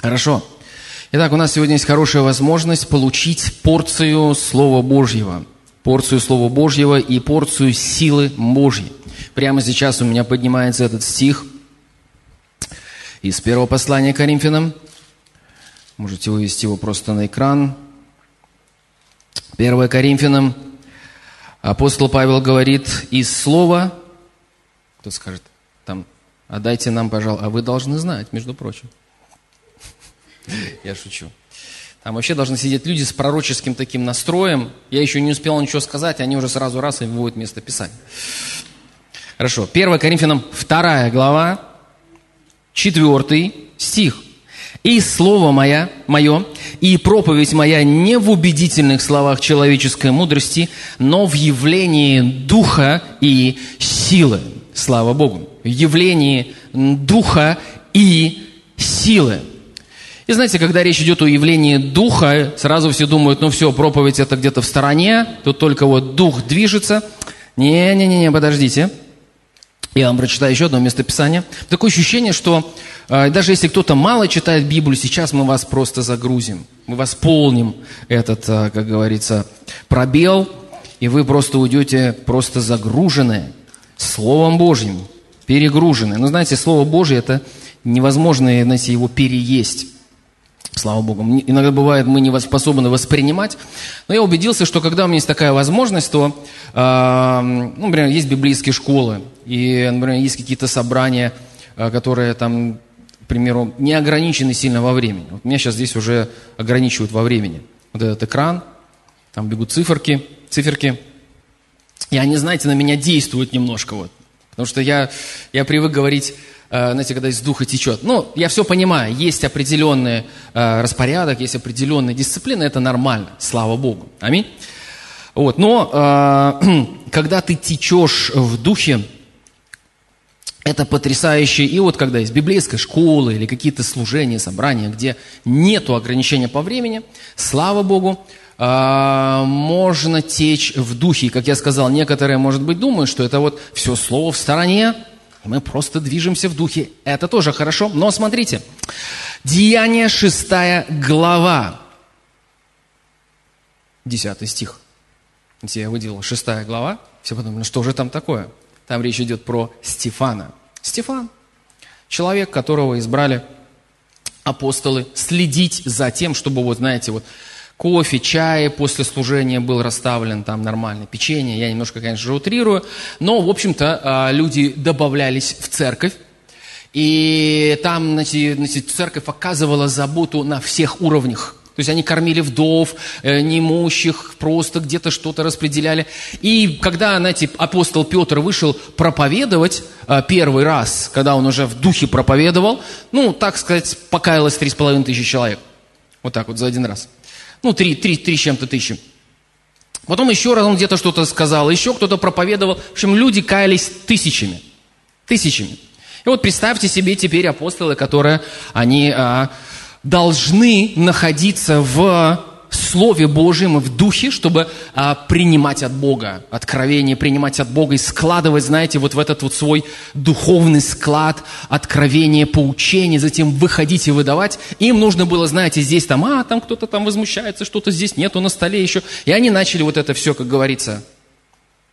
Хорошо. Итак, у нас сегодня есть хорошая возможность получить порцию Слова Божьего. Порцию Слова Божьего и порцию силы Божьей. Прямо сейчас у меня поднимается этот стих из первого послания Коринфянам. Можете вывести его просто на экран. 1 Коринфянам. Апостол Павел говорит, из слова, кто скажет, там, отдайте нам, пожалуйста, а вы должны знать, между прочим. Я шучу. Там вообще должны сидеть люди с пророческим таким настроем. Я еще не успел ничего сказать, они уже сразу раз и выводят место Писания. Хорошо. 1 Коринфянам 2 глава, 4 стих. «И слово мое, мое, и проповедь моя не в убедительных словах человеческой мудрости, но в явлении духа и силы». Слава Богу. В явлении духа и силы. И знаете, когда речь идет о явлении духа, сразу все думают, ну все, проповедь это где-то в стороне, тут только вот дух движется. Не-не-не, подождите. Я вам прочитаю еще одно местописание. Такое ощущение, что э, даже если кто-то мало читает Библию, сейчас мы вас просто загрузим. Мы восполним этот, э, как говорится, пробел, и вы просто уйдете просто загруженные Словом Божьим, перегруженные. Но знаете, Слово Божье это невозможно, знаете, его переесть. Слава Богу. Иногда бывает, мы не способны воспринимать. Но я убедился, что когда у меня есть такая возможность, то, э, ну, например, есть библейские школы, и, например, есть какие-то собрания, э, которые там, к примеру, не ограничены сильно во времени. Вот меня сейчас здесь уже ограничивают во времени. Вот этот экран, там бегут циферки, циферки. И они, знаете, на меня действуют немножко. Вот. Потому что я, я привык говорить знаете, когда из духа течет. Ну, я все понимаю, есть определенный э, распорядок, есть определенная дисциплина, это нормально, слава Богу. Аминь. Вот, но э, когда ты течешь в духе, это потрясающе. И вот когда есть библейская школа или какие-то служения, собрания, где нету ограничения по времени, слава Богу, можно течь в духе. И, как я сказал, некоторые, может быть, думают, что это вот все слово в стороне, и мы просто движемся в духе. Это тоже хорошо. Но смотрите. Деяние шестая глава. Десятый стих. Где я выделил шестая глава. Все подумали, ну что же там такое? Там речь идет про Стефана. Стефан. Человек, которого избрали апостолы следить за тем, чтобы, вот знаете, вот кофе, чай после служения был расставлен, там нормально, печенье, я немножко, конечно же, утрирую, но, в общем-то, а, люди добавлялись в церковь, и там, значит, церковь оказывала заботу на всех уровнях. То есть они кормили вдов, э, неимущих, просто где-то что-то распределяли. И когда, знаете, апостол Петр вышел проповедовать э, первый раз, когда он уже в духе проповедовал, ну, так сказать, покаялось три с половиной тысячи человек. Вот так вот за один раз. Ну, три, три, три чем-то тысячи. Потом еще раз он где-то что-то сказал, еще кто-то проповедовал. В общем, люди каялись тысячами. Тысячами. И вот представьте себе теперь апостолы, которые, они а, должны находиться в Слове Божьем и в Духе, чтобы а, принимать от Бога откровение, принимать от Бога и складывать, знаете, вот в этот вот свой духовный склад откровения, поучения, затем выходить и выдавать. Им нужно было, знаете, здесь там, а, там кто-то там возмущается, что-то здесь нету на столе еще. И они начали вот это все, как говорится,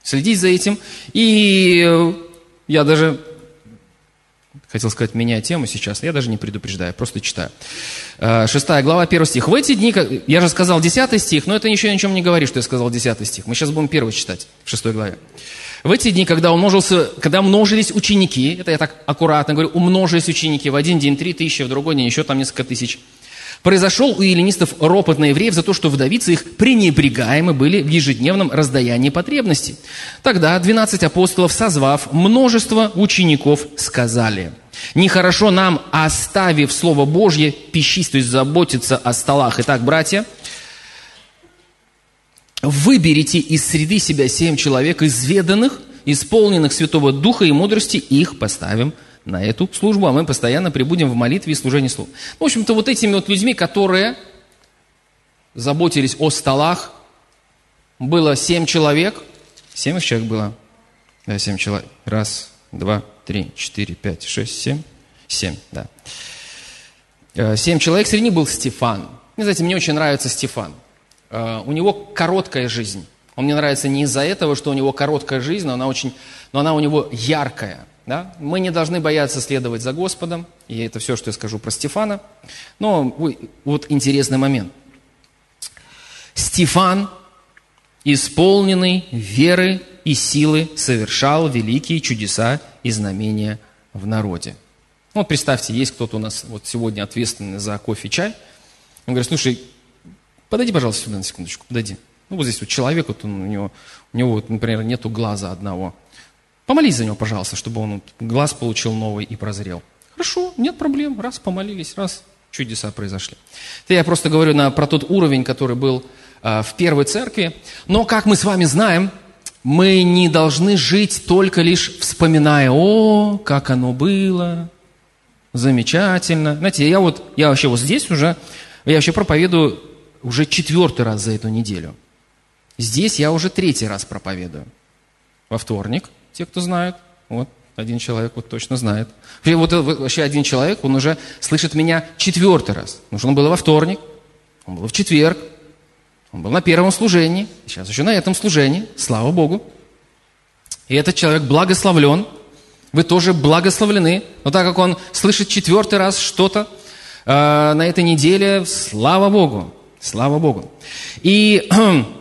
следить за этим. И я даже Хотел сказать, меняя тему сейчас, я даже не предупреждаю, просто читаю. Э, шестая глава, первый стих. В эти дни, я же сказал десятый стих, но это еще ни о чем не говорит, что я сказал десятый стих. Мы сейчас будем первый читать, в шестой главе. В эти дни, когда, умножился, когда умножились ученики, это я так аккуратно говорю, умножились ученики, в один день три тысячи, в другой день еще там несколько тысяч. Произошел у эллинистов ропот на евреев за то, что вдовицы их пренебрегаемы были в ежедневном раздаянии потребностей. Тогда 12 апостолов, созвав множество учеников, сказали, «Нехорошо нам, оставив Слово Божье, пищись, то есть заботиться о столах. Итак, братья, выберите из среды себя семь человек, изведанных, исполненных Святого Духа и мудрости, их поставим на эту службу, а мы постоянно прибудем в молитве и служении слова. В общем-то, вот этими вот людьми, которые заботились о столах, было семь человек. Семь человек было? Да, семь человек. Раз, два, три, четыре, пять, шесть, семь. Семь, да. Э, семь человек, среди них был Стефан. Не знаете, мне очень нравится Стефан. Э, у него короткая жизнь. Он мне нравится не из-за этого, что у него короткая жизнь, но она, очень, но она у него яркая. Да? Мы не должны бояться следовать за Господом, и это все, что я скажу про Стефана. Но вот интересный момент. Стефан, исполненный веры и силы, совершал великие чудеса и знамения в народе. Вот представьте, есть кто-то у нас вот сегодня ответственный за кофе, чай. Он говорит, слушай, подойди, пожалуйста, сюда на секундочку, подойди. Ну, вот здесь вот человек, вот он, у него, у него вот, например, нету глаза одного. Помолись за него, пожалуйста, чтобы он глаз получил новый и прозрел. Хорошо, нет проблем. Раз помолились, раз чудеса произошли. Это я просто говорю на, про тот уровень, который был э, в первой церкви. Но, как мы с вами знаем, мы не должны жить только лишь вспоминая, о, как оно было, замечательно. Знаете, я вот, я вообще вот здесь уже, я вообще проповедую уже четвертый раз за эту неделю. Здесь я уже третий раз проповедую. Во вторник, те, кто знает, вот один человек вот точно знает. Вот вообще один человек, он уже слышит меня четвертый раз. Потому что он был во вторник, он был в четверг, он был на первом служении, сейчас еще на этом служении, слава Богу. И этот человек благословлен, вы тоже благословлены. Но так как он слышит четвертый раз что-то э, на этой неделе, слава Богу, слава Богу. И Э,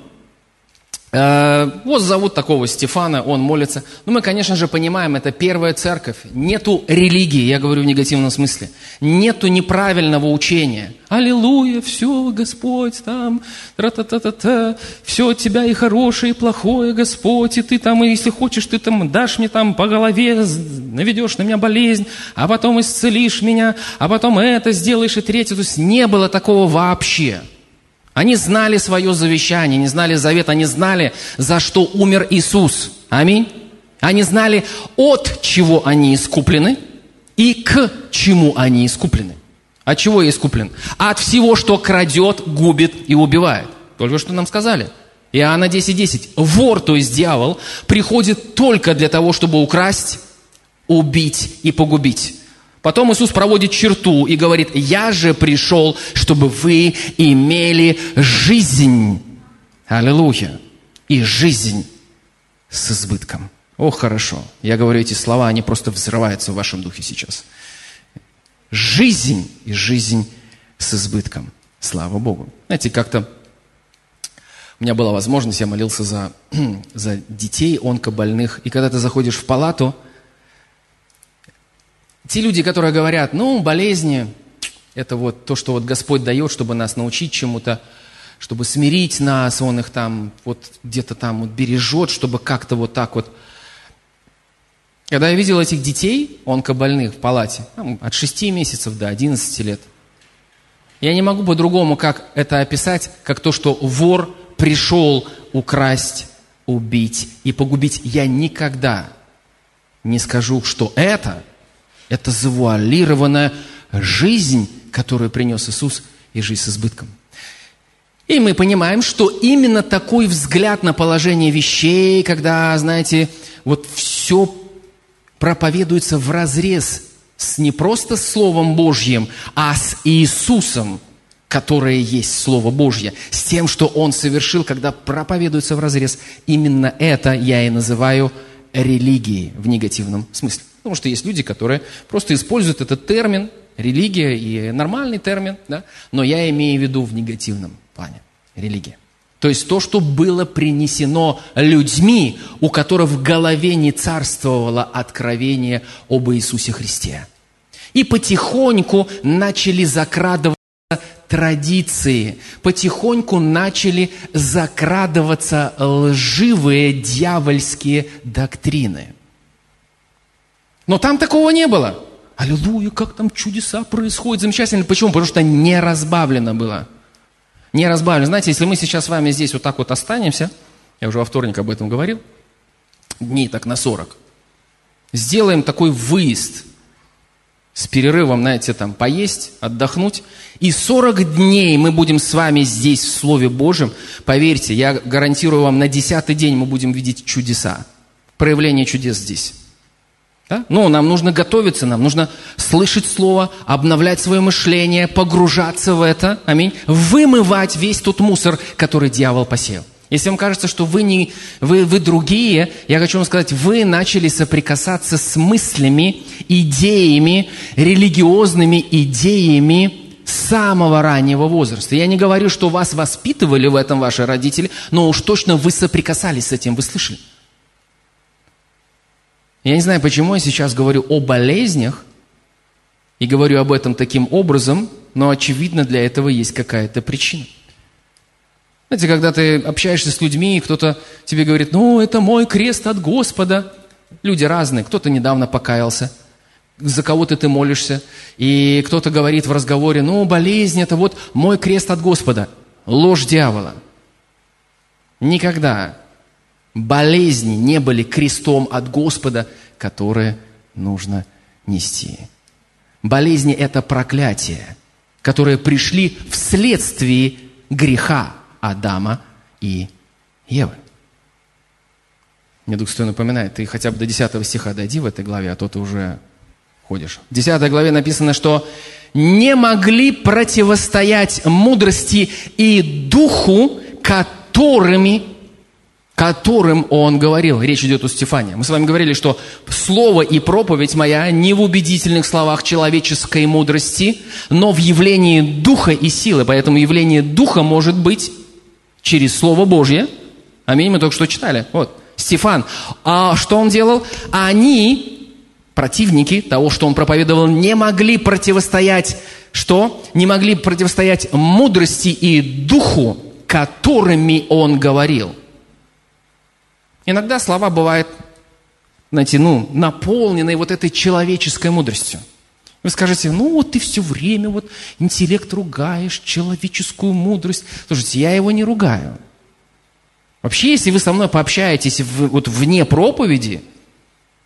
вот зовут такого Стефана, он молится. Ну, мы, конечно же, понимаем, это первая церковь. Нету религии, я говорю в негативном смысле. Нету неправильного учения. Аллилуйя, все, Господь, там, тра-та-та-та-та, все от тебя и хорошее, и плохое, Господь, и ты там, и если хочешь, ты там дашь мне там по голове, наведешь на меня болезнь, а потом исцелишь меня, а потом это сделаешь, и третье. То есть не было такого вообще. Они знали свое завещание, они знали завет, они знали, за что умер Иисус. Аминь. Они знали, от чего они искуплены и к чему они искуплены. От чего я искуплен? От всего, что крадет, губит и убивает. Только что нам сказали. Иоанна 10.10. 10. Вор, то есть дьявол, приходит только для того, чтобы украсть, убить и погубить. Потом Иисус проводит черту и говорит, я же пришел, чтобы вы имели жизнь. Аллилуйя. И жизнь с избытком. О, хорошо. Я говорю эти слова, они просто взрываются в вашем духе сейчас. Жизнь и жизнь с избытком. Слава Богу. Знаете, как-то у меня была возможность, я молился за, за детей онкобольных. И когда ты заходишь в палату – те люди, которые говорят, ну, болезни, это вот то, что вот Господь дает, чтобы нас научить чему-то, чтобы смирить нас, Он их там вот где-то там вот бережет, чтобы как-то вот так вот. Когда я видел этих детей, онкобольных в палате, там, от 6 месяцев до 11 лет, я не могу по-другому как это описать, как то, что вор пришел украсть, убить и погубить. Я никогда не скажу, что это – это завуалированная жизнь, которую принес Иисус, и жизнь с избытком. И мы понимаем, что именно такой взгляд на положение вещей, когда, знаете, вот все проповедуется в разрез с не просто Словом Божьим, а с Иисусом, которое есть Слово Божье, с тем, что Он совершил, когда проповедуется в разрез. Именно это я и называю религией в негативном смысле. Потому что есть люди, которые просто используют этот термин, религия и нормальный термин, да? но я имею в виду в негативном плане религия. То есть то, что было принесено людьми, у которых в голове не царствовало откровение об Иисусе Христе. И потихоньку начали закрадываться традиции, потихоньку начали закрадываться лживые дьявольские доктрины. Но там такого не было. Аллилуйя, как там чудеса происходят, замечательно. Почему? Потому что не разбавлено было. Не разбавлено. Знаете, если мы сейчас с вами здесь вот так вот останемся, я уже во вторник об этом говорил, дней так на 40, сделаем такой выезд с перерывом, знаете, там, поесть, отдохнуть, и 40 дней мы будем с вами здесь в Слове Божьем. Поверьте, я гарантирую вам, на десятый день мы будем видеть чудеса, проявление чудес здесь. Да? Ну, нам нужно готовиться, нам нужно слышать Слово, обновлять свое мышление, погружаться в это, аминь, вымывать весь тот мусор, который дьявол посеял. Если вам кажется, что вы, не, вы, вы другие, я хочу вам сказать, вы начали соприкасаться с мыслями, идеями, религиозными идеями самого раннего возраста. Я не говорю, что вас воспитывали в этом ваши родители, но уж точно вы соприкасались с этим, вы слышали. Я не знаю, почему я сейчас говорю о болезнях и говорю об этом таким образом, но очевидно для этого есть какая-то причина. Знаете, когда ты общаешься с людьми, и кто-то тебе говорит, ну, это мой крест от Господа. Люди разные, кто-то недавно покаялся, за кого-то ты молишься, и кто-то говорит в разговоре, ну, болезнь – это вот мой крест от Господа. Ложь дьявола. Никогда болезни не были крестом от Господа, которое нужно нести. Болезни – это проклятие, которые пришли вследствие греха Адама и Евы. Мне Дух Святой напоминает, ты хотя бы до 10 стиха дойди в этой главе, а то ты уже ходишь. В 10 главе написано, что не могли противостоять мудрости и духу, которыми которым он говорил. Речь идет о Стефане. Мы с вами говорили, что слово и проповедь моя не в убедительных словах человеческой мудрости, но в явлении духа и силы. Поэтому явление духа может быть через Слово Божье. Аминь, мы только что читали. Вот, Стефан. А что он делал? Они, противники того, что он проповедовал, не могли противостоять, что? Не могли противостоять мудрости и духу, которыми он говорил. Иногда слова бывают, знаете, ну, наполненные вот этой человеческой мудростью. Вы скажете, ну вот ты все время вот интеллект ругаешь, человеческую мудрость. Слушайте, я его не ругаю. Вообще, если вы со мной пообщаетесь в, вот вне проповеди,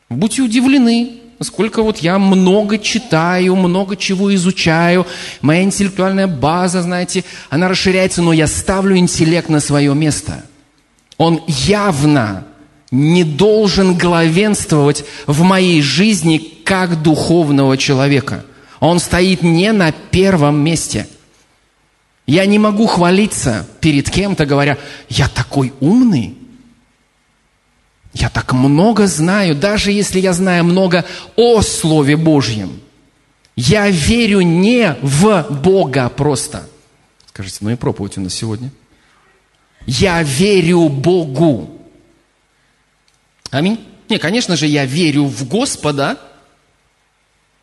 будьте удивлены, сколько вот я много читаю, много чего изучаю, моя интеллектуальная база, знаете, она расширяется, но я ставлю интеллект на свое место. Он явно не должен главенствовать в моей жизни как духовного человека. Он стоит не на первом месте. Я не могу хвалиться перед кем-то, говоря, я такой умный, я так много знаю, даже если я знаю много о Слове Божьем. Я верю не в Бога просто. Скажите, ну и проповедь у нас сегодня. Я верю Богу. Аминь. Не, конечно же, я верю в Господа,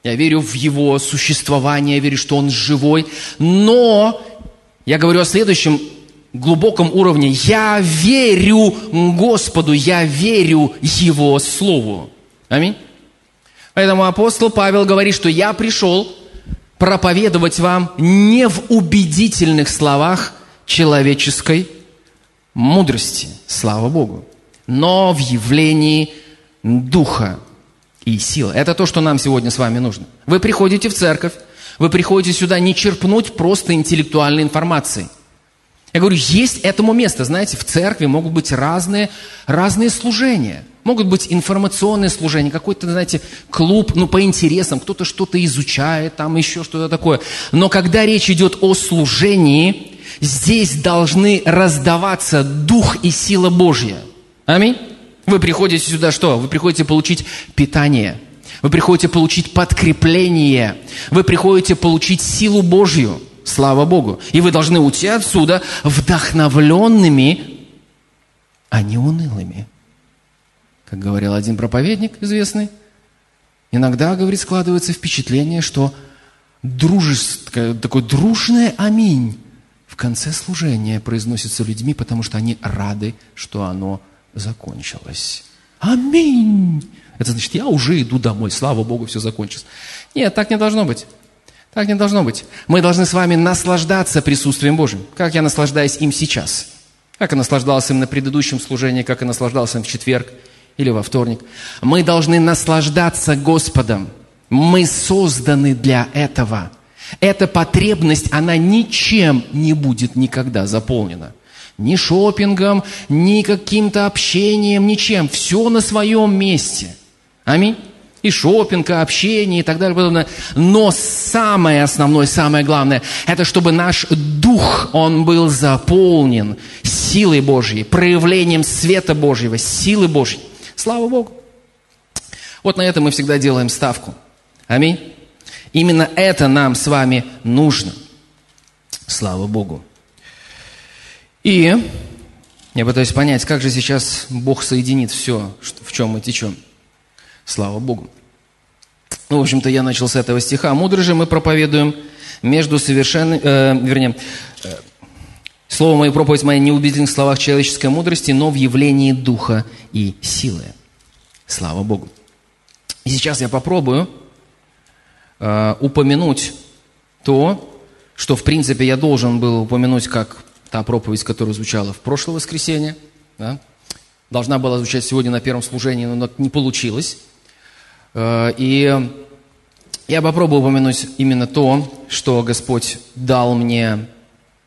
я верю в Его существование, я верю, что Он живой, но я говорю о следующем глубоком уровне. Я верю Господу, я верю Его Слову. Аминь. Поэтому апостол Павел говорит, что я пришел проповедовать вам не в убедительных словах человеческой мудрости, слава Богу но в явлении Духа и силы. Это то, что нам сегодня с вами нужно. Вы приходите в церковь, вы приходите сюда не черпнуть просто интеллектуальной информации. Я говорю, есть этому место. Знаете, в церкви могут быть разные, разные служения. Могут быть информационные служения, какой-то, знаете, клуб, ну, по интересам, кто-то что-то изучает, там еще что-то такое. Но когда речь идет о служении, здесь должны раздаваться дух и сила Божья. Аминь. Вы приходите сюда что? Вы приходите получить питание. Вы приходите получить подкрепление. Вы приходите получить силу Божью. Слава Богу. И вы должны уйти отсюда вдохновленными, а не унылыми. Как говорил один проповедник известный, иногда, говорит, складывается впечатление, что дружеское, такое дружное аминь в конце служения произносится людьми, потому что они рады, что оно закончилось. Аминь. Это значит, я уже иду домой, слава Богу, все закончилось. Нет, так не должно быть. Так не должно быть. Мы должны с вами наслаждаться присутствием Божьим. Как я наслаждаюсь им сейчас. Как я наслаждался им на предыдущем служении, как я наслаждался им в четверг или во вторник. Мы должны наслаждаться Господом. Мы созданы для этого. Эта потребность, она ничем не будет никогда заполнена. Ни шопингом, ни каким-то общением, ничем. Все на своем месте. Аминь. и шопинг, и общение, и так далее, подобное. Но самое основное, самое главное, это чтобы наш дух, он был заполнен силой Божьей, проявлением света Божьего, силы Божьей. Слава Богу. Вот на это мы всегда делаем ставку. Аминь. Именно это нам с вами нужно. Слава Богу. И я пытаюсь понять, как же сейчас Бог соединит все, в чем мы течем. Слава Богу. Ну, в общем-то, я начал с этого стиха. «Мудры же мы проповедуем между совершенными...» э, Вернее, э, «Слово мое, проповедь моя не убедительных словах человеческой мудрости, но в явлении духа и силы». Слава Богу. И сейчас я попробую э, упомянуть то, что, в принципе, я должен был упомянуть, как та проповедь, которая звучала в прошлое воскресенье. Да? Должна была звучать сегодня на первом служении, но не получилось. Э, и я попробую упомянуть именно то, что Господь дал мне,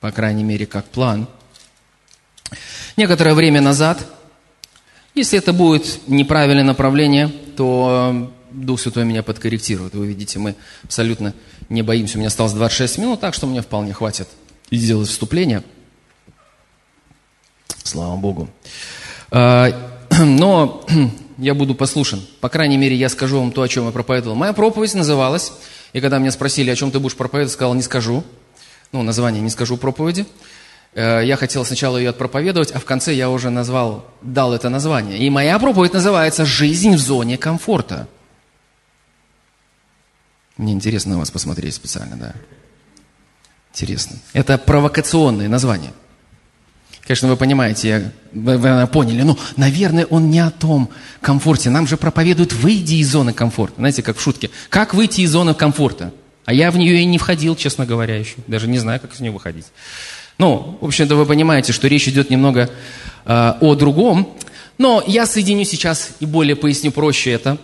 по крайней мере, как план. Некоторое время назад, если это будет неправильное направление, то Дух Святой меня подкорректирует. Вы видите, мы абсолютно не боимся. У меня осталось 26 минут, так что мне вполне хватит сделать вступление. Слава Богу. Э, но я буду послушен. По крайней мере, я скажу вам то, о чем я проповедовал. Моя проповедь называлась, и когда меня спросили, о чем ты будешь проповедовать, сказал, не скажу. Ну, название не скажу проповеди. Э, я хотел сначала ее отпроповедовать, а в конце я уже назвал, дал это название. И моя проповедь называется «Жизнь в зоне комфорта». Мне интересно на вас посмотреть специально, да. Интересно. Это провокационное название. Конечно, вы понимаете, вы, вы поняли, ну, наверное, он не о том комфорте. Нам же проповедуют, выйди из зоны комфорта. Знаете, как в шутке. Как выйти из зоны комфорта? А я в нее и не входил, честно говоря, еще. Даже не знаю, как из нее выходить. Ну, в общем-то, вы понимаете, что речь идет немного э, о другом. Но я соединю сейчас и более поясню проще это.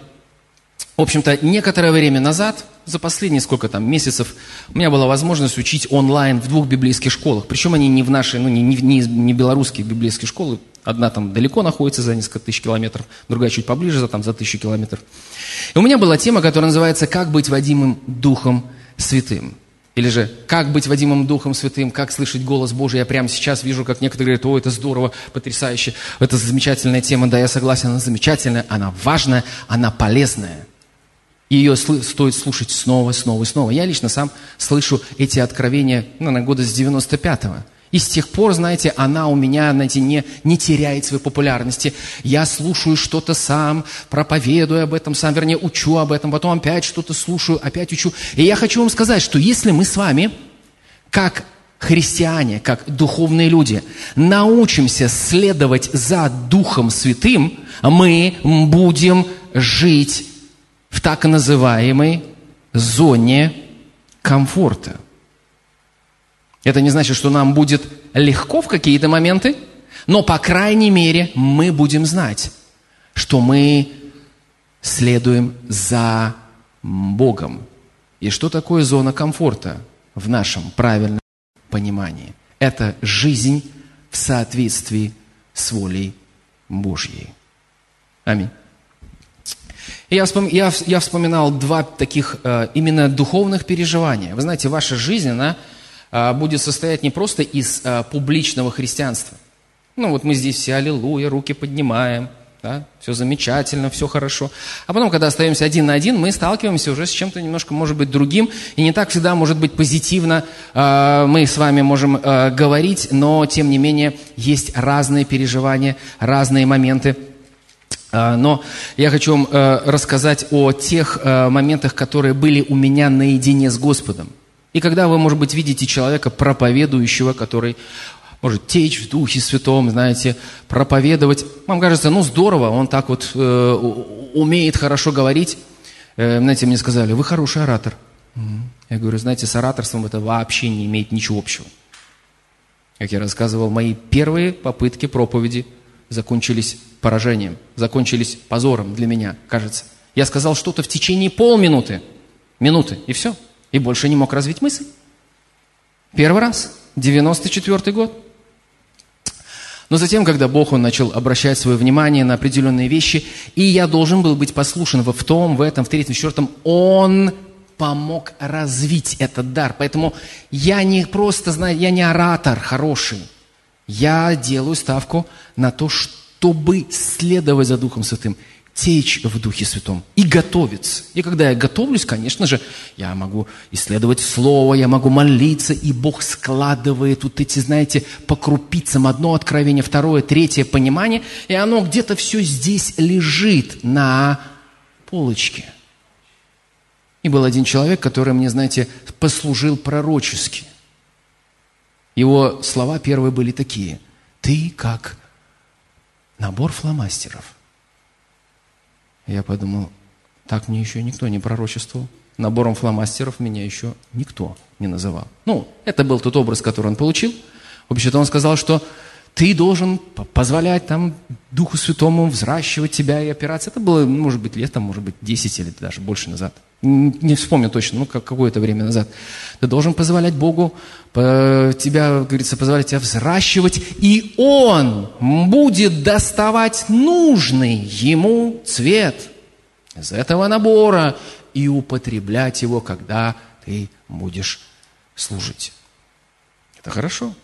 В общем-то, некоторое время назад за последние сколько там месяцев у меня была возможность учить онлайн в двух библейских школах. Причем они не в нашей, ну не, не, не белорусские библейские школы. Одна там далеко находится за несколько тысяч километров, другая чуть поближе, за, там, за тысячу километров. И у меня была тема, которая называется «Как быть водимым Духом Святым». Или же «Как быть водимым Духом Святым? Как слышать голос Божий?» Я прямо сейчас вижу, как некоторые говорят, «О, это здорово, потрясающе, это замечательная тема». Да, я согласен, она замечательная, она важная, она полезная. И ее стоит слушать снова, снова и снова. Я лично сам слышу эти откровения, ну, на года с 95-го. И с тех пор, знаете, она у меня, знаете, не, не теряет своей популярности. Я слушаю что-то сам, проповедую об этом сам, вернее, учу об этом, потом опять что-то слушаю, опять учу. И я хочу вам сказать, что если мы с вами, как христиане, как духовные люди, научимся следовать за Духом Святым, мы будем жить в так называемой зоне комфорта. Это не значит, что нам будет легко в какие-то моменты, но, по крайней мере, мы будем знать, что мы следуем за Богом. И что такое зона комфорта в нашем правильном понимании? Это жизнь в соответствии с волей Божьей. Аминь. Я, вспом... я, я вспоминал два таких э, именно духовных переживания. Вы знаете, ваша жизнь, она э, будет состоять не просто из э, публичного христианства. Ну вот мы здесь все аллилуйя, руки поднимаем, да, все замечательно, все хорошо. А потом, когда остаемся один на один, мы сталкиваемся уже с чем-то немножко, может быть, другим, и не так всегда, может быть, позитивно э, мы с вами можем э, говорить, но, тем не менее, есть разные переживания, разные моменты. А, но я хочу вам э, рассказать о тех э, моментах, которые были у меня наедине с Господом. И когда вы, может быть, видите человека проповедующего, который может течь в Духе Святом, знаете, проповедовать, вам кажется, ну здорово, он так вот э, умеет хорошо говорить. знаете, мне сказали, вы хороший оратор. Я говорю, знаете, с ораторством это вообще не имеет ничего общего. Как я рассказывал, мои первые попытки проповеди закончились поражением, закончились позором для меня, кажется. Я сказал что-то в течение полминуты, минуты, и все. И больше не мог развить мысль. Первый раз, 94 год. Но затем, когда Бог, Он начал обращать свое внимание на определенные вещи, и я должен был быть послушен в том, в этом, в третьем, в четвертом, Он помог развить этот дар. Поэтому я не просто, знаю, я не оратор хороший. Я делаю ставку на то, чтобы следовать за Духом Святым течь в Духе Святом и готовиться. И когда я готовлюсь, конечно же, я могу исследовать Слово, я могу молиться, и Бог складывает вот эти, знаете, по крупицам одно откровение, второе, третье понимание, и оно где-то все здесь лежит на полочке. И был один человек, который мне, знаете, послужил пророчески. Его слова первые были такие. Ты как набор фломастеров. Я подумал, так мне еще никто не пророчествовал. Набором фломастеров меня еще никто не называл. Ну, это был тот образ, который он получил. Вообще-то он сказал, что ты должен позволять там Духу Святому взращивать тебя и опираться. Это было, может быть, лет, там, может быть, 10 или даже больше назад. Не вспомню точно, ну, как, какое-то время назад. Ты должен позволять Богу тебя, говорится, позволять тебя взращивать, и Он будет доставать нужный Ему цвет из этого набора и употреблять его, когда ты будешь служить. Это хорошо.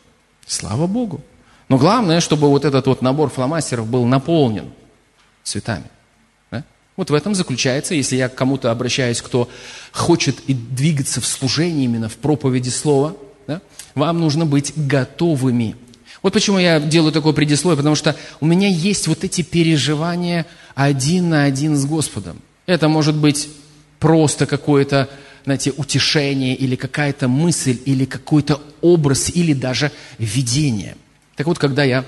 Слава Богу. Но главное, чтобы вот этот вот набор фломастеров был наполнен цветами. Вот в этом заключается, если я к кому-то обращаюсь, кто хочет и двигаться в служении именно в проповеди слова, да? вам нужно быть готовыми. Вот почему я делаю такое предисловие, потому что у меня есть вот эти переживания один на один с Господом. Это может быть просто какое-то, знаете, утешение или какая-то мысль, или какой-то образ, или даже видение. Так вот, когда я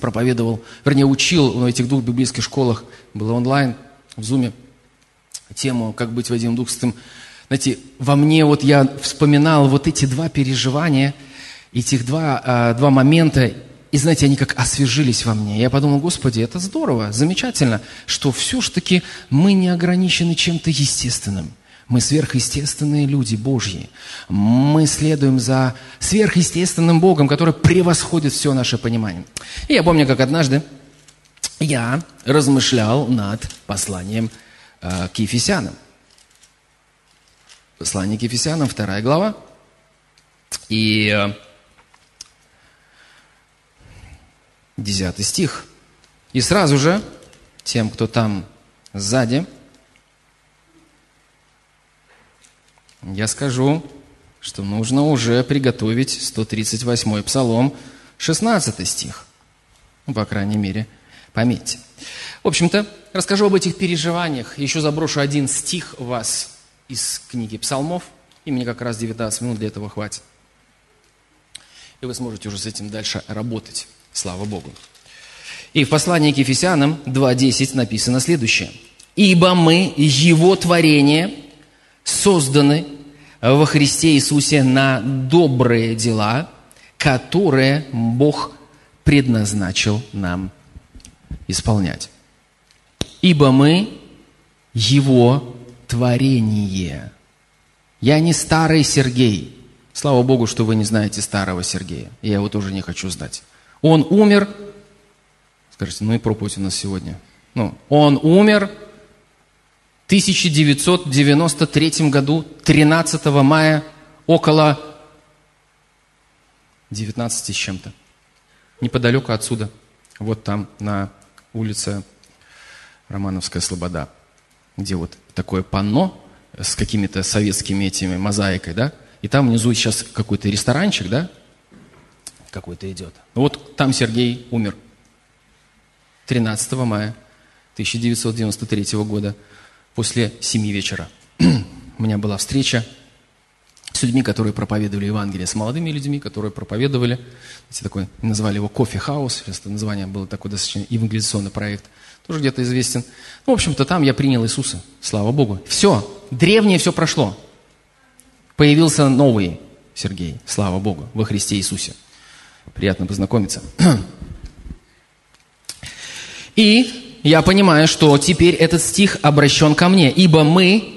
проповедовал, вернее, учил в этих двух библейских школах, было онлайн, в Зуме, тему «Как быть Вадимом Духстым», знаете, во мне вот я вспоминал вот эти два переживания, этих два, а, два момента, и, знаете, они как освежились во мне. Я подумал, Господи, это здорово, замечательно, что все-таки мы не ограничены чем-то естественным – мы сверхъестественные люди Божьи. Мы следуем за сверхъестественным Богом, который превосходит все наше понимание. И я помню, как однажды я размышлял над посланием э, к Ефесянам. Послание к Ефесянам, вторая глава. И э, стих. И сразу же тем, кто там сзади, я скажу, что нужно уже приготовить 138-й псалом, 16 стих. Ну, по крайней мере, пометьте. В общем-то, расскажу об этих переживаниях. Еще заброшу один стих вас из книги псалмов. И мне как раз 19 минут для этого хватит. И вы сможете уже с этим дальше работать. Слава Богу. И в послании к Ефесянам 2.10 написано следующее. «Ибо мы, Его творение, созданы во Христе Иисусе на добрые дела, которые Бог предназначил нам исполнять. Ибо мы Его творение. Я не старый Сергей. Слава Богу, что вы не знаете старого Сергея. Я его тоже не хочу знать. Он умер. Скажите, ну и проповедь у нас сегодня. Ну, он умер 1993 году, 13 мая, около 19 с чем-то. Неподалеку отсюда. Вот там, на улице Романовская Слобода, где вот такое панно с какими-то советскими этими мозаикой, да? И там внизу сейчас какой-то ресторанчик, да? Какой-то идет. Вот там Сергей умер. 13 мая 1993 года после семи вечера. У меня была встреча с людьми, которые проповедовали Евангелие, с молодыми людьми, которые проповедовали. Знаете, такой, назвали его кофе-хаус, это название было такой достаточно евангелизационный проект, тоже где-то известен. Ну, в общем-то, там я принял Иисуса, слава Богу. Все, древнее все прошло. Появился новый Сергей, слава Богу, во Христе Иисусе. Приятно познакомиться. И я понимаю, что теперь этот стих обращен ко мне. Ибо мы,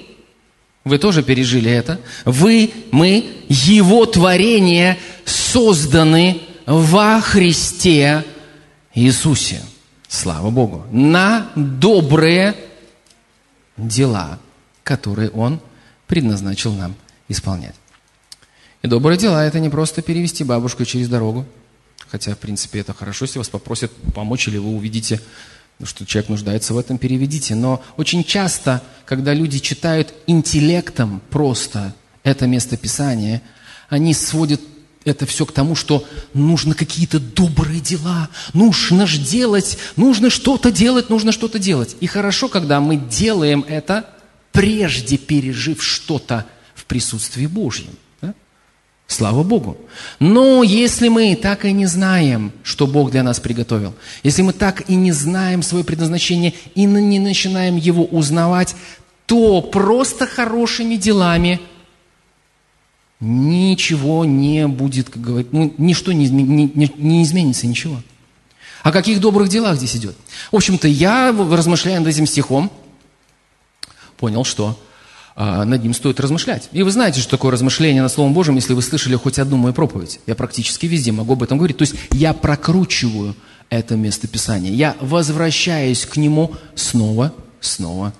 вы тоже пережили это, вы, мы, Его творение созданы во Христе Иисусе, слава Богу, на добрые дела, которые Он предназначил нам исполнять. И добрые дела – это не просто перевести бабушку через дорогу, хотя, в принципе, это хорошо, если вас попросят помочь, или вы увидите, что человек нуждается в этом, переведите. Но очень часто, когда люди читают интеллектом просто это местописание, они сводят это все к тому, что нужно какие-то добрые дела, нужно же делать, нужно что-то делать, нужно что-то делать. И хорошо, когда мы делаем это, прежде пережив что-то в присутствии Божьем. Слава Богу. Но если мы так и не знаем, что Бог для нас приготовил, если мы так и не знаем свое предназначение и не начинаем его узнавать, то просто хорошими делами – ничего не будет, как говорить, ну, ничто не, не, не изменится, ничего. О каких добрых делах здесь идет? В общем-то, я, размышляя над этим стихом, понял, что над ним стоит размышлять. И вы знаете, что такое размышление над Словом Божьим, если вы слышали хоть одну мою проповедь. Я практически везде могу об этом говорить. То есть я прокручиваю это местописание. Я возвращаюсь к нему снова, снова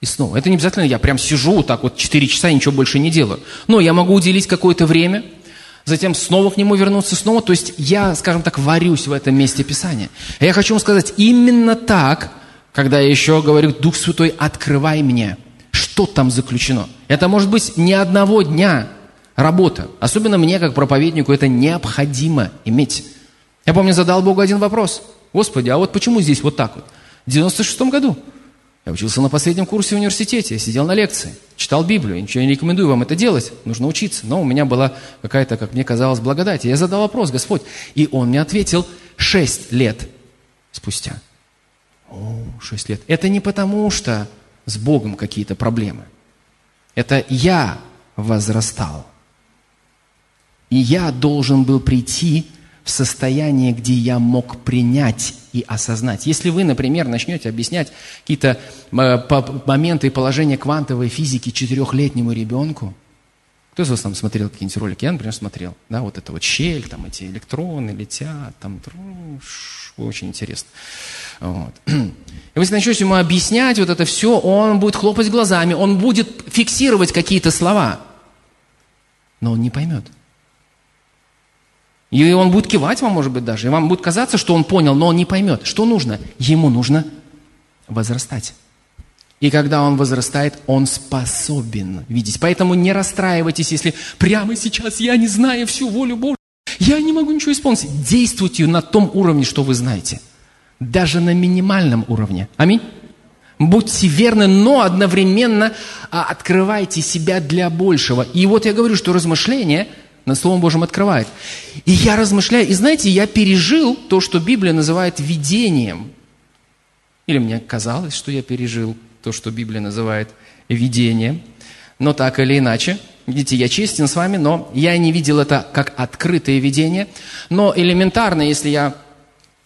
и снова. Это не обязательно я прям сижу так вот 4 часа и ничего больше не делаю. Но я могу уделить какое-то время, затем снова к нему вернуться, снова. То есть я, скажем так, варюсь в этом месте Писания. И я хочу вам сказать, именно так, когда я еще говорю, Дух Святой, открывай мне, что там заключено. Это может быть не одного дня работа. Особенно мне, как проповеднику, это необходимо иметь. Я помню, задал Богу один вопрос. Господи, а вот почему здесь вот так вот? В 96 году я учился на последнем курсе в университете, я сидел на лекции, читал Библию. Я ничего не рекомендую вам это делать, нужно учиться. Но у меня была какая-то, как мне казалось, благодать. Я задал вопрос, Господь, и Он мне ответил шесть лет спустя. О, шесть лет. Это не потому, что с Богом какие-то проблемы. Это я возрастал. И я должен был прийти в состояние, где я мог принять и осознать. Если вы, например, начнете объяснять какие-то э, моменты и положения квантовой физики четырехлетнему ребенку, кто из вас там смотрел какие-нибудь ролики? Я, например, смотрел. Да, вот это вот щель, там эти электроны летят, там очень интересно. Вот. И вы начнете ему объяснять вот это все, он будет хлопать глазами, он будет фиксировать какие-то слова, но он не поймет. И он будет кивать вам, может быть, даже. И вам будет казаться, что он понял, но он не поймет. Что нужно? Ему нужно возрастать. И когда он возрастает, он способен видеть. Поэтому не расстраивайтесь, если прямо сейчас я не знаю всю волю Божью. Я не могу ничего исполнить. Действуйте на том уровне, что вы знаете. Даже на минимальном уровне. Аминь. Будьте верны, но одновременно а, открывайте себя для большего. И вот я говорю, что размышление – над Словом Божьим открывает. И я размышляю, и знаете, я пережил то, что Библия называет видением. Или мне казалось, что я пережил то, что Библия называет видением. Но так или иначе, видите, я честен с вами, но я не видел это как открытое видение. Но элементарно, если я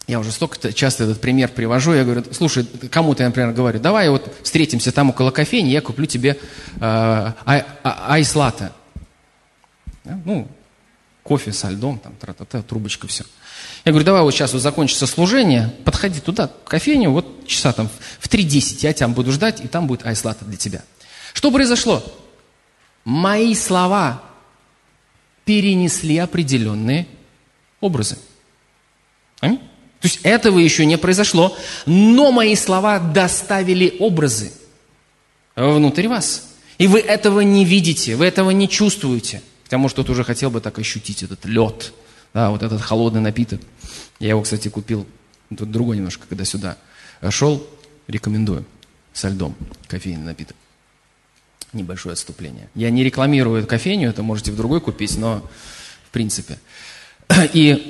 я уже столько часто этот пример привожу, я говорю, слушай, кому-то я, например, говорю, давай вот встретимся там около кофейни, я куплю тебе э, ай, а, айс-латте. Да? Ну, кофе со льдом, там, тра -та -та, трубочка, все. Я говорю, давай вот сейчас вот закончится служение, подходи туда, к кофейню, вот часа там в 3.10 я тебя буду ждать, и там будет айслата для тебя. Что произошло? Мои слова перенесли определенные образы. Аминь? То есть этого еще не произошло, но мои слова доставили образы внутрь вас. И вы этого не видите, вы этого не чувствуете. Хотя, может, кто-то уже хотел бы так ощутить этот лед, да, вот этот холодный напиток. Я его, кстати, купил, тут другой немножко, когда сюда шел, рекомендую, со льдом, кофейный напиток. Небольшое отступление. Я не рекламирую кофейню, это можете в другой купить, но в принципе. И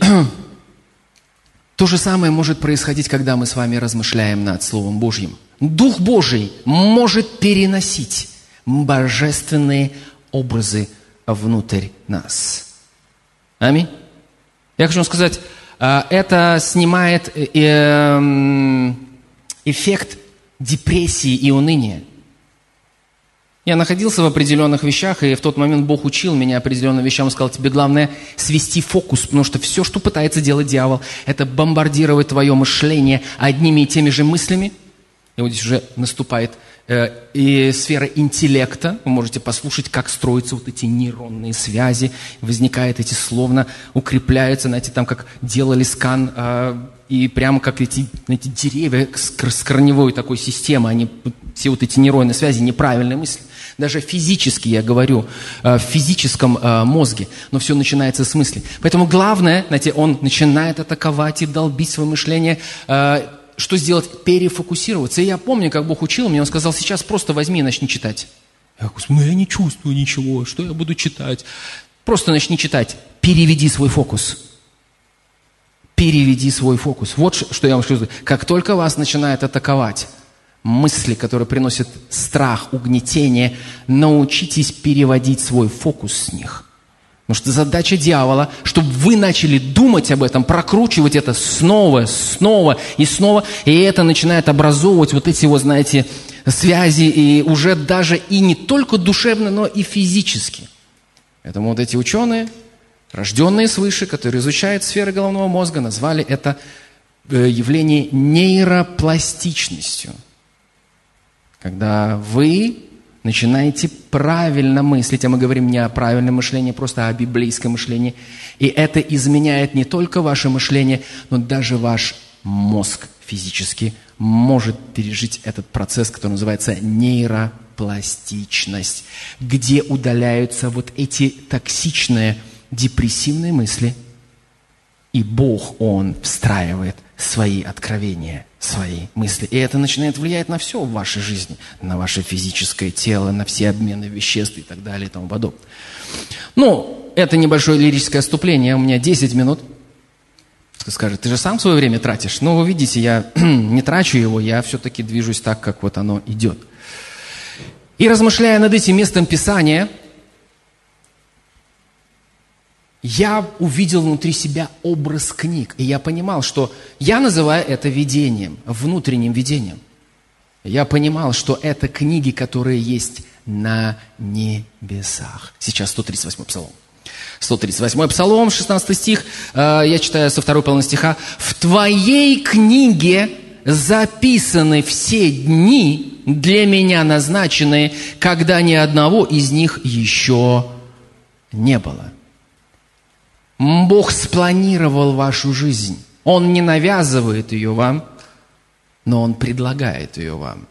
то же самое может происходить, когда мы с вами размышляем над Словом Божьим. Дух Божий может переносить божественные образы внутрь нас. Аминь. Я хочу вам сказать, а, это снимает э, эм, эффект депрессии и уныния. Я находился в определенных вещах, и в тот момент Бог учил меня определенным вещам. Сказал, тебе главное свести фокус, потому что все, что пытается делать дьявол, это бомбардировать твое мышление одними и теми же мыслями. И вот здесь уже наступает э, и сфера интеллекта. Вы можете послушать, как строятся вот эти нейронные связи. Возникают эти словно, укрепляются, знаете, там как делали скан э, и прямо как эти, эти деревья с, корневой такой системой, они, все вот эти нейронные связи, неправильные мысли. Даже физически, я говорю, э, в физическом э, мозге. Но все начинается с мысли. Поэтому главное, знаете, он начинает атаковать и долбить свое мышление. Э, что сделать? Перефокусироваться. И я помню, как Бог учил меня, Он сказал, сейчас просто возьми и начни читать. Я говорю, ну я не чувствую ничего, что я буду читать? Просто начни читать. Переведи свой фокус переведи свой фокус. Вот что я вам скажу. Как только вас начинает атаковать мысли, которые приносят страх, угнетение, научитесь переводить свой фокус с них. Потому что задача дьявола, чтобы вы начали думать об этом, прокручивать это снова, снова и снова, и это начинает образовывать вот эти вот, знаете, связи, и уже даже и не только душевно, но и физически. Поэтому вот эти ученые, рожденные свыше, которые изучают сферы головного мозга, назвали это э, явление нейропластичностью. Когда вы начинаете правильно мыслить, а мы говорим не о правильном мышлении, просто о библейском мышлении, и это изменяет не только ваше мышление, но даже ваш мозг физически может пережить этот процесс, который называется нейропластичность, где удаляются вот эти токсичные депрессивные мысли, и Бог, Он встраивает свои откровения, свои мысли. И это начинает влиять на все в вашей жизни, на ваше физическое тело, на все обмены веществ и так далее и тому подобное. Ну, это небольшое лирическое отступление, у меня 10 минут. Скажет, ты же сам свое время тратишь. Ну, вы видите, я не трачу его, я все-таки движусь так, как вот оно идет. И размышляя над этим местом Писания, я увидел внутри себя образ книг. И я понимал, что я называю это видением, внутренним видением. Я понимал, что это книги, которые есть на небесах. Сейчас 138 псалом. 138 псалом, 16 стих, э, я читаю со второй половины стиха. «В твоей книге записаны все дни, для меня назначенные, когда ни одного из них еще не было». Бог спланировал вашу жизнь. Он не навязывает ее вам, но Он предлагает ее вам.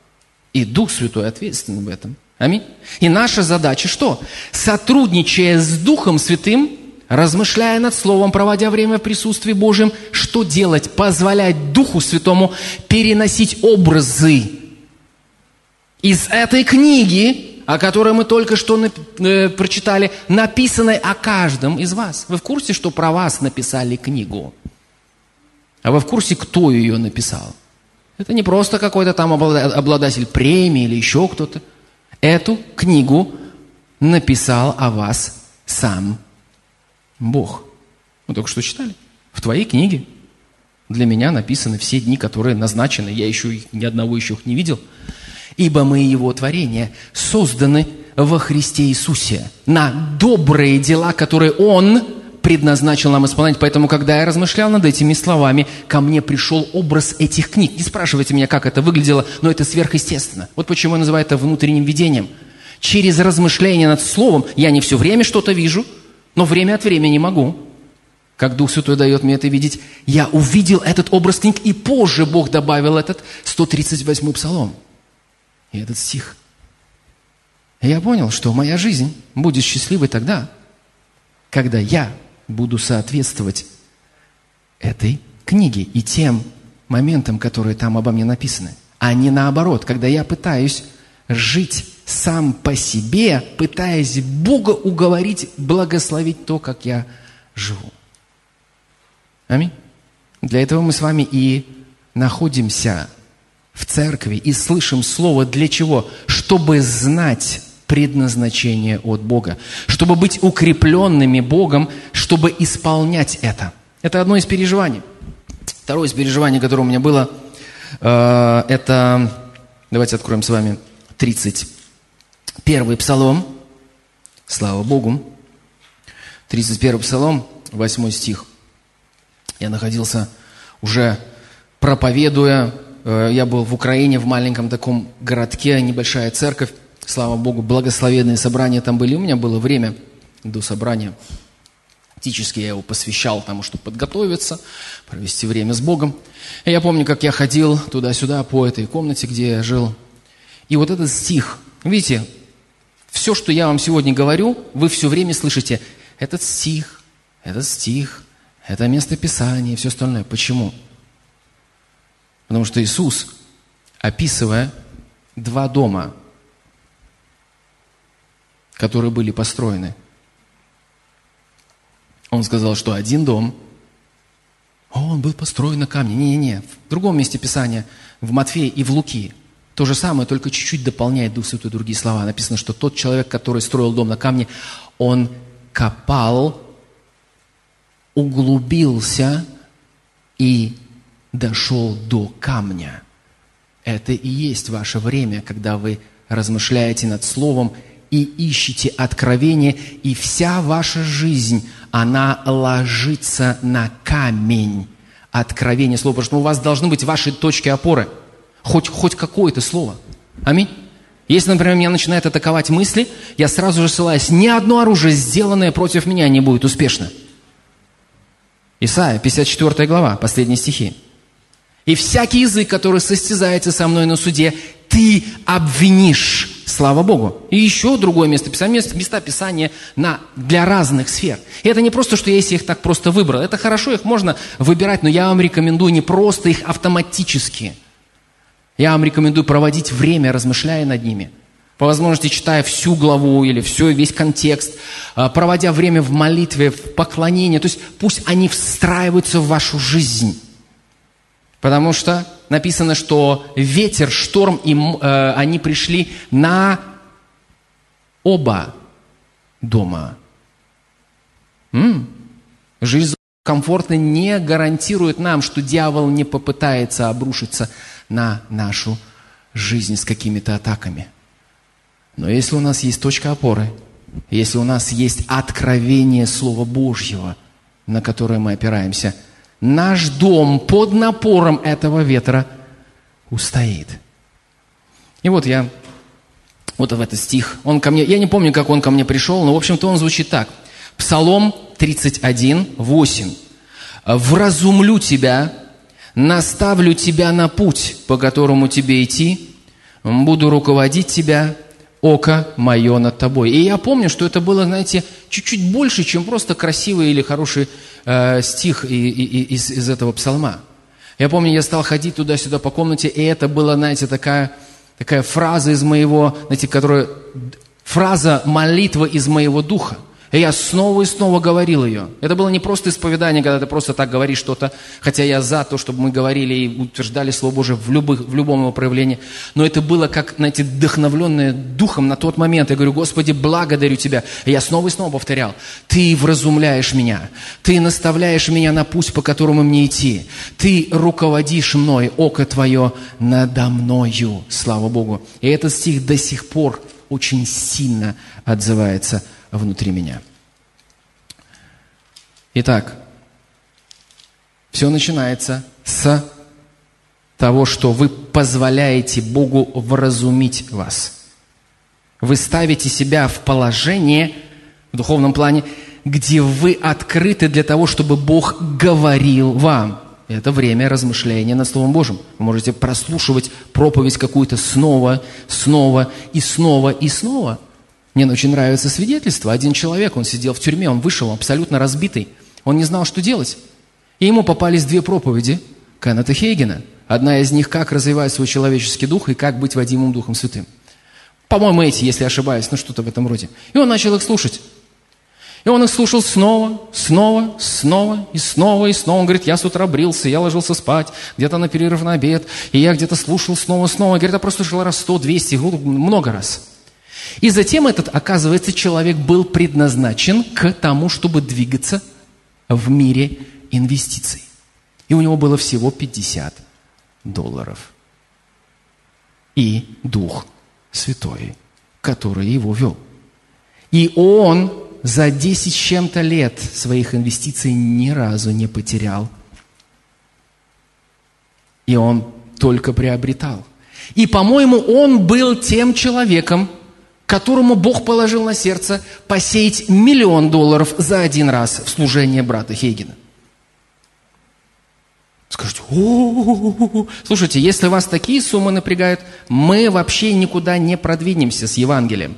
И Дух Святой ответственен в этом. Аминь. И наша задача что? Сотрудничая с Духом Святым, размышляя над Словом, проводя время в присутствии Божьем, что делать? Позволять Духу Святому переносить образы из этой книги о которой мы только что э, прочитали, написанной о каждом из вас. Вы в курсе, что про вас написали книгу? А вы в курсе, кто ее написал? Это не просто какой-то там обладатель премии или еще кто-то. Эту книгу написал о вас сам Бог. Мы только что читали. В твоей книге для меня написаны все дни, которые назначены. Я еще ни одного еще их не видел ибо мы Его творение, созданы во Христе Иисусе на добрые дела, которые Он предназначил нам исполнять. Поэтому, когда я размышлял над этими словами, ко мне пришел образ этих книг. Не спрашивайте меня, как это выглядело, но это сверхъестественно. Вот почему я называю это внутренним видением. Через размышление над Словом я не все время что-то вижу, но время от времени могу. Как Дух Святой дает мне это видеть, я увидел этот образ книг, и позже Бог добавил этот 138-й псалом и этот стих. И я понял, что моя жизнь будет счастливой тогда, когда я буду соответствовать этой книге и тем моментам, которые там обо мне написаны, а не наоборот, когда я пытаюсь жить сам по себе, пытаясь Бога уговорить, благословить то, как я живу. Аминь. Для этого мы с вами и находимся в церкви и слышим Слово для чего? Чтобы знать предназначение от Бога, чтобы быть укрепленными Богом, чтобы исполнять это. Это одно из переживаний. Второе из переживаний, которое у меня было, э, это, давайте откроем с вами 30, Первый псалом, слава Богу, 31 псалом, 8 стих. Я находился уже проповедуя, я был в Украине, в маленьком таком городке, небольшая церковь, слава Богу, благословенные собрания там были. У меня было время до собрания. Фактически я его посвящал тому, чтобы подготовиться, провести время с Богом. И я помню, как я ходил туда-сюда по этой комнате, где я жил. И вот этот стих, видите, все, что я вам сегодня говорю, вы все время слышите. Этот стих, этот стих, это место Писания и все остальное. Почему? Потому что Иисус, описывая два дома, которые были построены, он сказал, что один дом, он был построен на камне. Не-не-не, в другом месте Писания, в Матфея и в Луки, то же самое, только чуть-чуть дополняет Дух Святой другие слова. Написано, что тот человек, который строил дом на камне, он копал, углубился и дошел до камня. Это и есть ваше время, когда вы размышляете над Словом и ищете откровение, и вся ваша жизнь, она ложится на камень откровения Слова, потому что у вас должны быть ваши точки опоры, хоть, хоть какое-то слово. Аминь. Если, например, меня начинает атаковать мысли, я сразу же ссылаюсь, ни одно оружие, сделанное против меня, не будет успешно. Исайя, 54 глава, последние стихи. И всякий язык, который состязается со мной на суде, ты обвинишь. Слава Богу. И еще другое место Писания, места Писания на, для разных сфер. И это не просто, что я если их так просто выбрал. Это хорошо, их можно выбирать, но я вам рекомендую не просто их автоматически. Я вам рекомендую проводить время, размышляя над ними. По возможности читая всю главу или все, весь контекст, а, проводя время в молитве, в поклонении. То есть пусть они встраиваются в вашу жизнь. Потому что написано, что ветер, шторм, им, э, они пришли на оба дома. М-м. Жизнь комфортно не гарантирует нам, что дьявол не попытается обрушиться на нашу жизнь с какими-то атаками. Но если у нас есть точка опоры, если у нас есть откровение Слова Божьего, на которое мы опираемся – наш дом под напором этого ветра устоит. И вот я, вот в этот стих, он ко мне, я не помню, как он ко мне пришел, но, в общем-то, он звучит так. Псалом 31, 8. «Вразумлю тебя, наставлю тебя на путь, по которому тебе идти, буду руководить тебя, око мое над тобой». И я помню, что это было, знаете, чуть-чуть больше, чем просто красивый или хороший э, стих и, и, из, из этого псалма. Я помню, я стал ходить туда-сюда по комнате, и это была, знаете, такая, такая фраза из моего, знаете, которая, фраза молитва из моего духа. И я снова и снова говорил ее. Это было не просто исповедание, когда ты просто так говоришь что-то, хотя я за то, чтобы мы говорили и утверждали Слово Божие в, любых, в любом его проявлении. Но это было как, знаете, вдохновленное духом на тот момент. Я говорю, Господи, благодарю Тебя. И я снова и снова повторял. Ты вразумляешь меня. Ты наставляешь меня на путь, по которому мне идти. Ты руководишь мной, око Твое надо мною. Слава Богу. И этот стих до сих пор очень сильно отзывается внутри меня. Итак, все начинается с того, что вы позволяете Богу вразумить вас. Вы ставите себя в положение, в духовном плане, где вы открыты для того, чтобы Бог говорил вам. Это время размышления над Словом Божьим. Вы можете прослушивать проповедь какую-то снова, снова и снова и снова. Мне очень нравится свидетельство. Один человек, он сидел в тюрьме, он вышел абсолютно разбитый. Он не знал, что делать. И ему попались две проповеди Кеннета Хейгена. Одна из них, как развивать свой человеческий дух и как быть водимым Духом Святым. По-моему, эти, если ошибаюсь, ну что-то в этом роде. И он начал их слушать. И он их слушал снова, снова, снова и снова и снова. Он говорит, я с утра брился, я ложился спать, где-то на перерыв на обед, и я где-то слушал снова, снова. Говорит, я просто слушал раз сто, двести, много раз. И затем этот, оказывается, человек был предназначен к тому, чтобы двигаться в мире инвестиций. И у него было всего 50 долларов. И Дух Святой который его вел. И он за 10 с чем-то лет своих инвестиций ни разу не потерял. И он только приобретал. И, по-моему, он был тем человеком, которому Бог положил на сердце посеять миллион долларов за один раз в служение брата Хейгена. Скажите, о слушайте, если вас такие суммы напрягают, мы вообще никуда не продвинемся с Евангелием.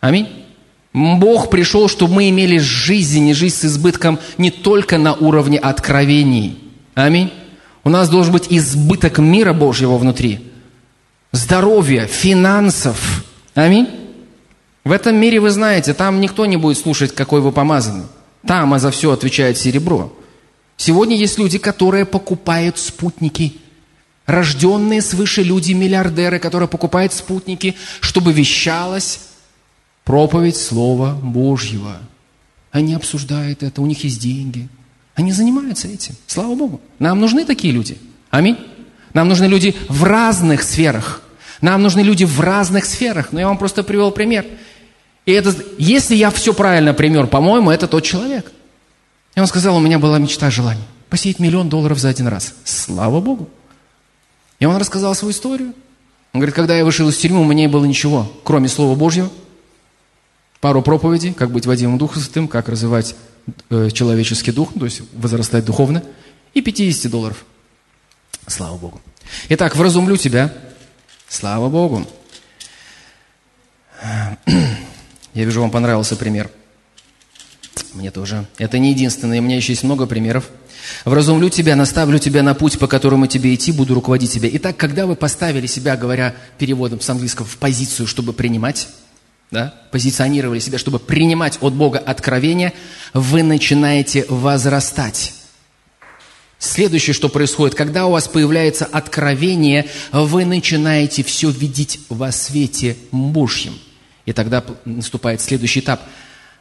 Аминь. Бог пришел, чтобы мы имели жизнь, и жизнь с избытком не только на уровне откровений. Аминь. У нас должен быть избыток мира Божьего внутри. Здоровья, финансов. Аминь. В этом мире, вы знаете, там никто не будет слушать, какой вы помазанный. Там а за все отвечает серебро. Сегодня есть люди, которые покупают спутники. Рожденные свыше люди, миллиардеры, которые покупают спутники, чтобы вещалось проповедь Слова Божьего. Они обсуждают это, у них есть деньги. Они занимаются этим. Слава Богу. Нам нужны такие люди. Аминь. Нам нужны люди в разных сферах. Нам нужны люди в разных сферах. Но я вам просто привел пример. И это, если я все правильно пример, по-моему, это тот человек. И он сказал, у меня была мечта, желание. Посеять миллион долларов за один раз. Слава Богу. И он рассказал свою историю. Он говорит, когда я вышел из тюрьмы, у меня не было ничего, кроме Слова Божьего – пару проповедей, как быть Вадимом Духом Святым, как развивать э, человеческий дух, то есть возрастать духовно, и 50 долларов. Слава Богу. Итак, вразумлю тебя. Слава Богу. Я вижу, вам понравился пример. Мне тоже. Это не единственное, у меня еще есть много примеров. Вразумлю тебя, наставлю тебя на путь, по которому тебе идти, буду руководить тебя. Итак, когда вы поставили себя, говоря переводом с английского, в позицию, чтобы принимать, да, позиционировали себя, чтобы принимать от Бога откровения, вы начинаете возрастать. Следующее, что происходит, когда у вас появляется откровение, вы начинаете все видеть во свете Божьем. И тогда наступает следующий этап.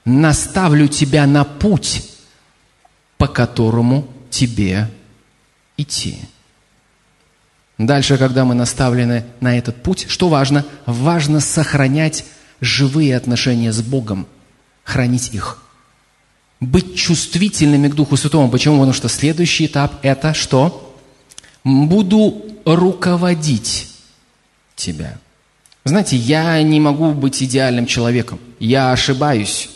Наставлю тебя на путь, по которому тебе идти. Дальше, когда мы наставлены на этот путь, что важно? Важно сохранять живые отношения с Богом, хранить их. Быть чувствительными к Духу Святому. Почему? Потому что следующий этап – это что? Буду руководить тебя. Знаете, я не могу быть идеальным человеком. Я ошибаюсь.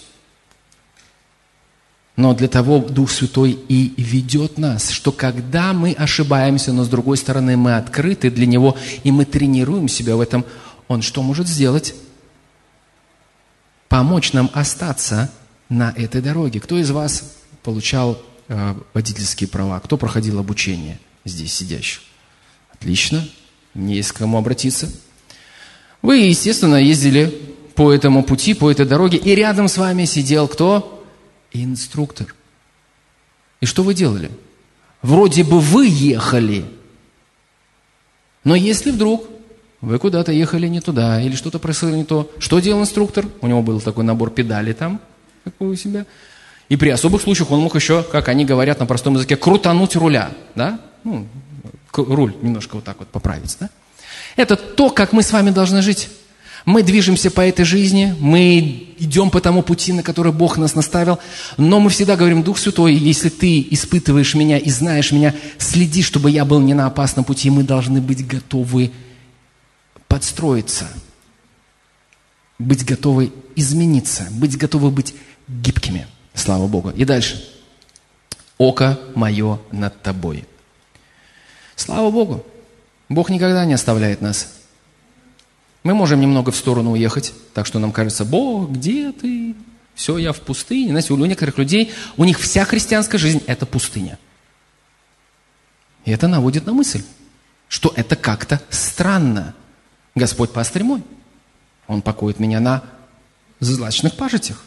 Но для того Дух Святой и ведет нас, что когда мы ошибаемся, но с другой стороны мы открыты для Него, и мы тренируем себя в этом, Он что может сделать? помочь нам остаться на этой дороге. Кто из вас получал э, водительские права? Кто проходил обучение здесь сидящих? Отлично. Не есть к кому обратиться. Вы, естественно, ездили по этому пути, по этой дороге, и рядом с вами сидел кто? Инструктор. И что вы делали? Вроде бы вы ехали, но если вдруг вы куда-то ехали не туда, или что-то происходило не то. Что делал инструктор? У него был такой набор педалей там, как у себя. И при особых случаях он мог еще, как они говорят на простом языке, крутануть руля, да? Ну, руль немножко вот так вот поправить, да? Это то, как мы с вами должны жить. Мы движемся по этой жизни, мы идем по тому пути, на который Бог нас наставил, но мы всегда говорим, Дух Святой, если Ты испытываешь меня и знаешь меня, следи, чтобы я был не на опасном пути, мы должны быть готовы подстроиться, быть готовы измениться, быть готовы быть гибкими. Слава Богу. И дальше. Око мое над тобой. Слава Богу. Бог никогда не оставляет нас. Мы можем немного в сторону уехать, так что нам кажется, Бог, где ты? Все, я в пустыне. Знаете, у некоторых людей, у них вся христианская жизнь – это пустыня. И это наводит на мысль, что это как-то странно. Господь пастырь мой. Он покоит меня на злачных пажитях.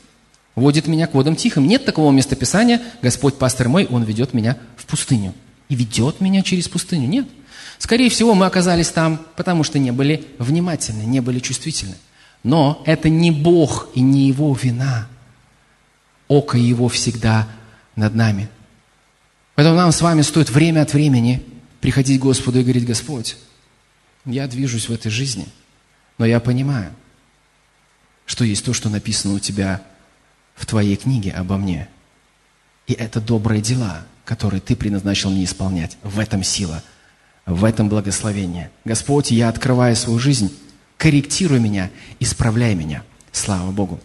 Водит меня к водам тихим. Нет такого местописания. Господь пастырь мой, Он ведет меня в пустыню. И ведет меня через пустыню. Нет. Скорее всего, мы оказались там, потому что не были внимательны, не были чувствительны. Но это не Бог и не Его вина. Око Его всегда над нами. Поэтому нам с вами стоит время от времени приходить к Господу и говорить, Господь, я движусь в этой жизни. Но я понимаю, что есть то, что написано у тебя в твоей книге обо мне. И это добрые дела, которые ты предназначил мне исполнять. В этом сила, в этом благословение. Господь, я открываю свою жизнь, корректируй меня, исправляй меня. Слава Богу.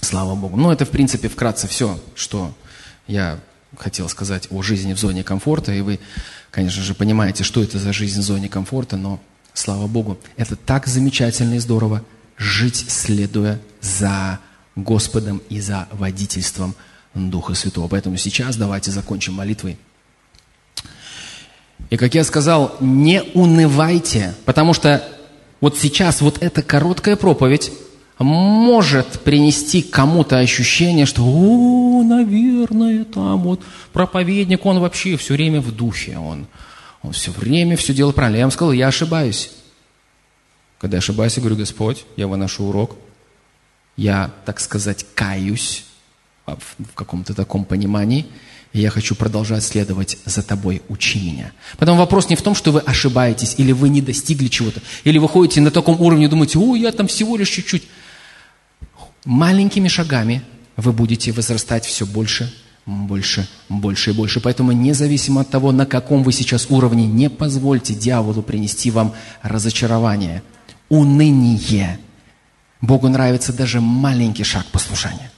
Слава Богу. Ну, это, в принципе, вкратце все, что я хотел сказать о жизни в зоне комфорта. И вы, конечно же, понимаете, что это за жизнь в зоне комфорта, но, слава Богу, это так замечательно и здорово жить, следуя за Господом и за водительством Духа Святого. Поэтому сейчас давайте закончим молитвой. И как я сказал, не унывайте, потому что вот сейчас вот эта короткая проповедь может принести кому-то ощущение, что, о, наверное, там вот проповедник, он вообще все время в духе, он, он все время все делает правильно. Я вам сказал, я ошибаюсь. Когда я ошибаюсь, я говорю, Господь, я выношу урок, я, так сказать, каюсь в каком-то таком понимании, и я хочу продолжать следовать за тобой, учи меня. Поэтому вопрос не в том, что вы ошибаетесь, или вы не достигли чего-то, или вы ходите на таком уровне думаете, о, я там всего лишь чуть-чуть. Маленькими шагами вы будете возрастать все больше, больше, больше и больше. Поэтому независимо от того, на каком вы сейчас уровне, не позвольте дьяволу принести вам разочарование, уныние. Богу нравится даже маленький шаг послушания.